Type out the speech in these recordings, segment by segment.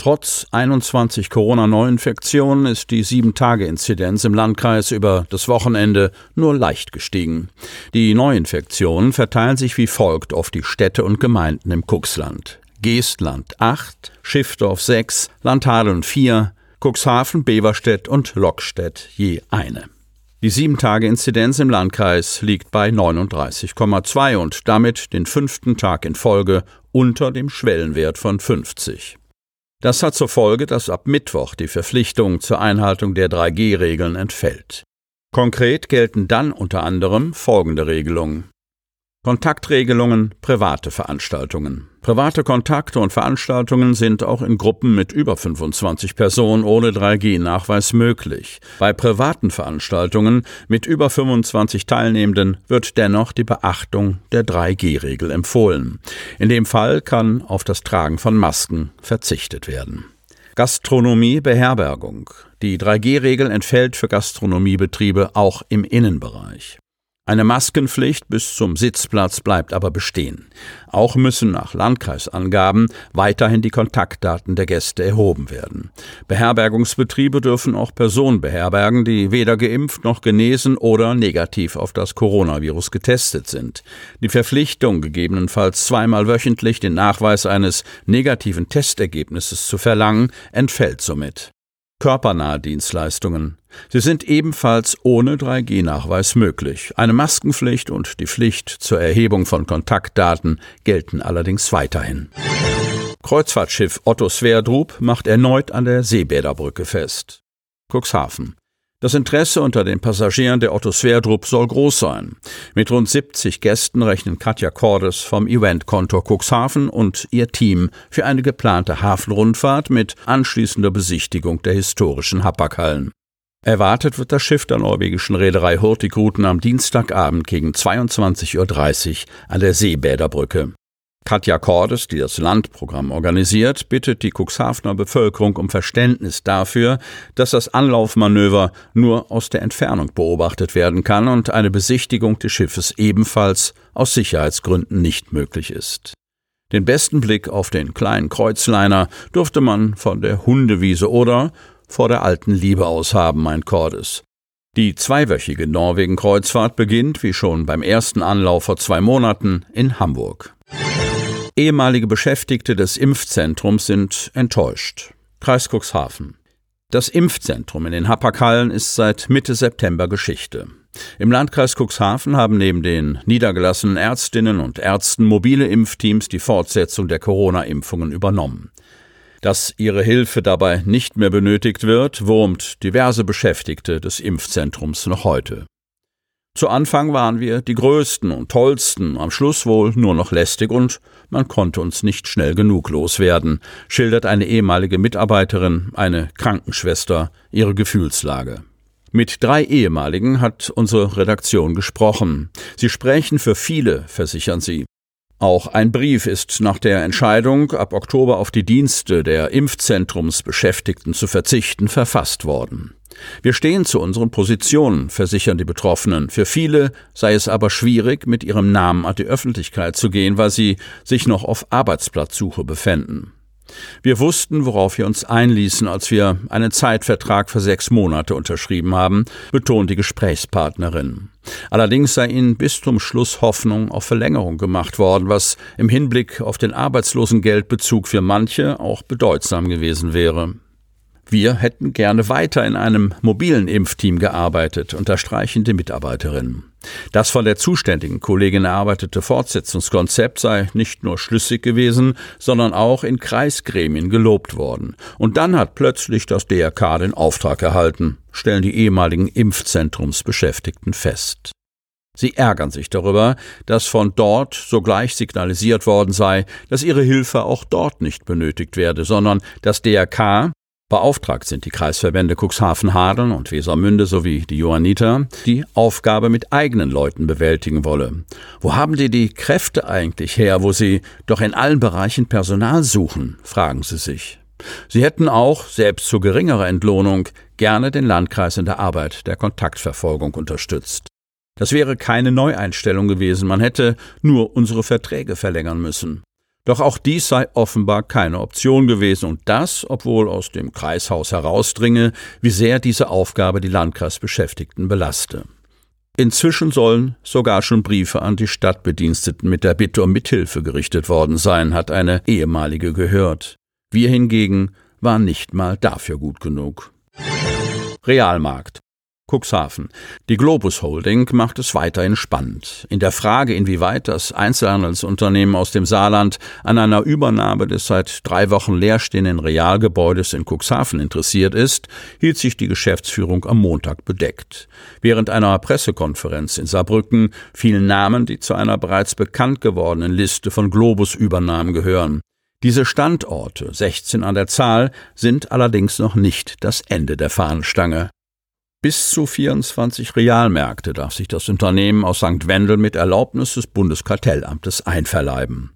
Trotz 21 Corona-Neuinfektionen ist die 7-Tage-Inzidenz im Landkreis über das Wochenende nur leicht gestiegen. Die Neuinfektionen verteilen sich wie folgt auf die Städte und Gemeinden im Cuxland. Geestland 8, Schiffdorf 6, Landhadeln 4, Cuxhaven, Beverstedt und Lockstedt je eine. Die 7-Tage-Inzidenz im Landkreis liegt bei 39,2 und damit den fünften Tag in Folge unter dem Schwellenwert von 50. Das hat zur Folge, dass ab Mittwoch die Verpflichtung zur Einhaltung der 3G-Regeln entfällt. Konkret gelten dann unter anderem folgende Regelungen. Kontaktregelungen, private Veranstaltungen. Private Kontakte und Veranstaltungen sind auch in Gruppen mit über 25 Personen ohne 3G-Nachweis möglich. Bei privaten Veranstaltungen mit über 25 Teilnehmenden wird dennoch die Beachtung der 3G-Regel empfohlen. In dem Fall kann auf das Tragen von Masken verzichtet werden. Gastronomie, Beherbergung. Die 3G-Regel entfällt für Gastronomiebetriebe auch im Innenbereich. Eine Maskenpflicht bis zum Sitzplatz bleibt aber bestehen. Auch müssen nach Landkreisangaben weiterhin die Kontaktdaten der Gäste erhoben werden. Beherbergungsbetriebe dürfen auch Personen beherbergen, die weder geimpft noch genesen oder negativ auf das Coronavirus getestet sind. Die Verpflichtung, gegebenenfalls zweimal wöchentlich den Nachweis eines negativen Testergebnisses zu verlangen, entfällt somit körpernahe Dienstleistungen. Sie sind ebenfalls ohne 3G-Nachweis möglich. Eine Maskenpflicht und die Pflicht zur Erhebung von Kontaktdaten gelten allerdings weiterhin. Kreuzfahrtschiff Otto Sverdrup macht erneut an der Seebäderbrücke fest. Cuxhaven. Das Interesse unter den Passagieren der Otto Sverdrup soll groß sein. Mit rund 70 Gästen rechnen Katja Cordes vom Eventkontor Cuxhaven und ihr Team für eine geplante Hafenrundfahrt mit anschließender Besichtigung der historischen Hapaghallen. Erwartet wird das Schiff der norwegischen Reederei Hurtigruten am Dienstagabend gegen 22.30 Uhr an der Seebäderbrücke. Katja Cordes, die das Landprogramm organisiert, bittet die Cuxhavener Bevölkerung um Verständnis dafür, dass das Anlaufmanöver nur aus der Entfernung beobachtet werden kann und eine Besichtigung des Schiffes ebenfalls aus Sicherheitsgründen nicht möglich ist. Den besten Blick auf den kleinen Kreuzliner durfte man von der Hundewiese oder vor der alten Liebe aus haben, meint Cordes. Die zweiwöchige Norwegen-Kreuzfahrt beginnt, wie schon beim ersten Anlauf vor zwei Monaten, in Hamburg. Ehemalige Beschäftigte des Impfzentrums sind enttäuscht. Kreis Cuxhaven. Das Impfzentrum in den Hapaghallen ist seit Mitte September Geschichte. Im Landkreis Cuxhaven haben neben den niedergelassenen Ärztinnen und Ärzten mobile Impfteams die Fortsetzung der Corona-Impfungen übernommen. Dass ihre Hilfe dabei nicht mehr benötigt wird, wurmt diverse Beschäftigte des Impfzentrums noch heute. Zu Anfang waren wir die Größten und Tollsten, am Schluss wohl nur noch lästig und man konnte uns nicht schnell genug loswerden, schildert eine ehemalige Mitarbeiterin, eine Krankenschwester, ihre Gefühlslage. Mit drei ehemaligen hat unsere Redaktion gesprochen. Sie sprechen für viele, versichern sie. Auch ein Brief ist nach der Entscheidung, ab Oktober auf die Dienste der Impfzentrumsbeschäftigten zu verzichten, verfasst worden. Wir stehen zu unseren Positionen, versichern die Betroffenen. Für viele sei es aber schwierig, mit ihrem Namen an die Öffentlichkeit zu gehen, weil sie sich noch auf Arbeitsplatzsuche befänden. Wir wussten, worauf wir uns einließen, als wir einen Zeitvertrag für sechs Monate unterschrieben haben, betont die Gesprächspartnerin. Allerdings sei ihnen bis zum Schluss Hoffnung auf Verlängerung gemacht worden, was im Hinblick auf den Arbeitslosengeldbezug für manche auch bedeutsam gewesen wäre. Wir hätten gerne weiter in einem mobilen Impfteam gearbeitet, unterstreichen die Mitarbeiterinnen. Das von der zuständigen Kollegin erarbeitete Fortsetzungskonzept sei nicht nur schlüssig gewesen, sondern auch in Kreisgremien gelobt worden. Und dann hat plötzlich das DRK den Auftrag erhalten, stellen die ehemaligen Impfzentrumsbeschäftigten fest. Sie ärgern sich darüber, dass von dort sogleich signalisiert worden sei, dass ihre Hilfe auch dort nicht benötigt werde, sondern das DRK Beauftragt sind die Kreisverbände Cuxhaven-Hadeln und Wesermünde sowie die Johanniter, die Aufgabe mit eigenen Leuten bewältigen wolle. Wo haben die die Kräfte eigentlich her, wo sie doch in allen Bereichen Personal suchen, fragen sie sich. Sie hätten auch, selbst zu geringerer Entlohnung, gerne den Landkreis in der Arbeit der Kontaktverfolgung unterstützt. Das wäre keine Neueinstellung gewesen, man hätte nur unsere Verträge verlängern müssen. Doch auch dies sei offenbar keine Option gewesen und das, obwohl aus dem Kreishaus herausdringe, wie sehr diese Aufgabe die Landkreisbeschäftigten belaste. Inzwischen sollen sogar schon Briefe an die Stadtbediensteten mit der Bitte um Mithilfe gerichtet worden sein, hat eine ehemalige gehört. Wir hingegen waren nicht mal dafür gut genug. Realmarkt. Cuxhaven. Die Globus Holding macht es weiterhin spannend. In der Frage, inwieweit das Einzelhandelsunternehmen aus dem Saarland an einer Übernahme des seit drei Wochen leerstehenden Realgebäudes in Cuxhaven interessiert ist, hielt sich die Geschäftsführung am Montag bedeckt. Während einer Pressekonferenz in Saarbrücken fielen Namen, die zu einer bereits bekannt gewordenen Liste von Globus-Übernahmen gehören. Diese Standorte, 16 an der Zahl, sind allerdings noch nicht das Ende der Fahnenstange. Bis zu 24 Realmärkte darf sich das Unternehmen aus St. Wendel mit Erlaubnis des Bundeskartellamtes einverleiben.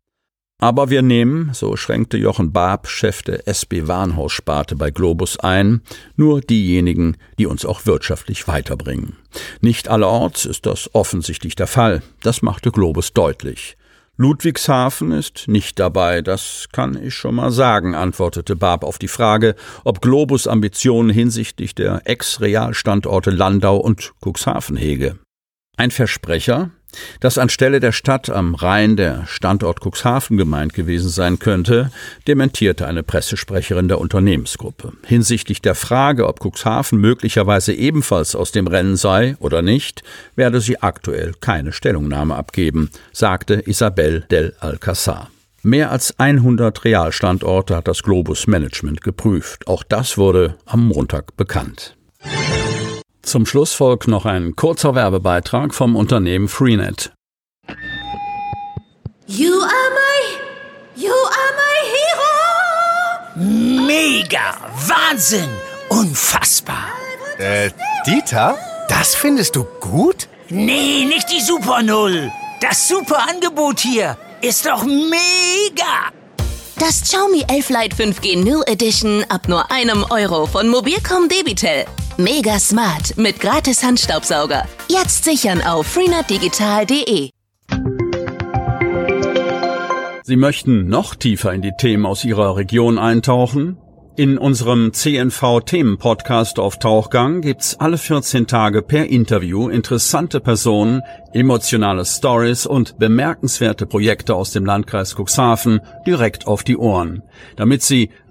Aber wir nehmen, so schränkte Jochen Barb, Chef der SB Warenhaussparte bei Globus ein, nur diejenigen, die uns auch wirtschaftlich weiterbringen. Nicht allerorts ist das offensichtlich der Fall, das machte Globus deutlich. Ludwigshafen ist nicht dabei, das kann ich schon mal sagen, antwortete Barb auf die Frage, ob Globus Ambitionen hinsichtlich der Ex-Realstandorte Landau und Cuxhaven hege. Ein Versprecher, dass anstelle der Stadt am Rhein der Standort Cuxhaven gemeint gewesen sein könnte, dementierte eine Pressesprecherin der Unternehmensgruppe. Hinsichtlich der Frage, ob Cuxhaven möglicherweise ebenfalls aus dem Rennen sei oder nicht, werde sie aktuell keine Stellungnahme abgeben, sagte Isabel del Alcázar. Mehr als 100 Realstandorte hat das Globus Management geprüft. Auch das wurde am Montag bekannt. Zum Schluss folgt noch ein kurzer Werbebeitrag vom Unternehmen Freenet. You are my, you are my hero. Mega, Wahnsinn, unfassbar. Äh, Dieter, das findest du gut? Nee, nicht die Super Null. Das super Angebot hier ist doch mega. Das Xiaomi 11 Lite 5G New Edition ab nur einem Euro von Mobilcom Debitel. Mega smart mit gratis Handstaubsauger. Jetzt sichern auf freenetdigital.de. Sie möchten noch tiefer in die Themen aus Ihrer Region eintauchen? In unserem CNV-Themen-Podcast auf Tauchgang gibt's alle 14 Tage per Interview interessante Personen, emotionale Stories und bemerkenswerte Projekte aus dem Landkreis Cuxhaven direkt auf die Ohren, damit Sie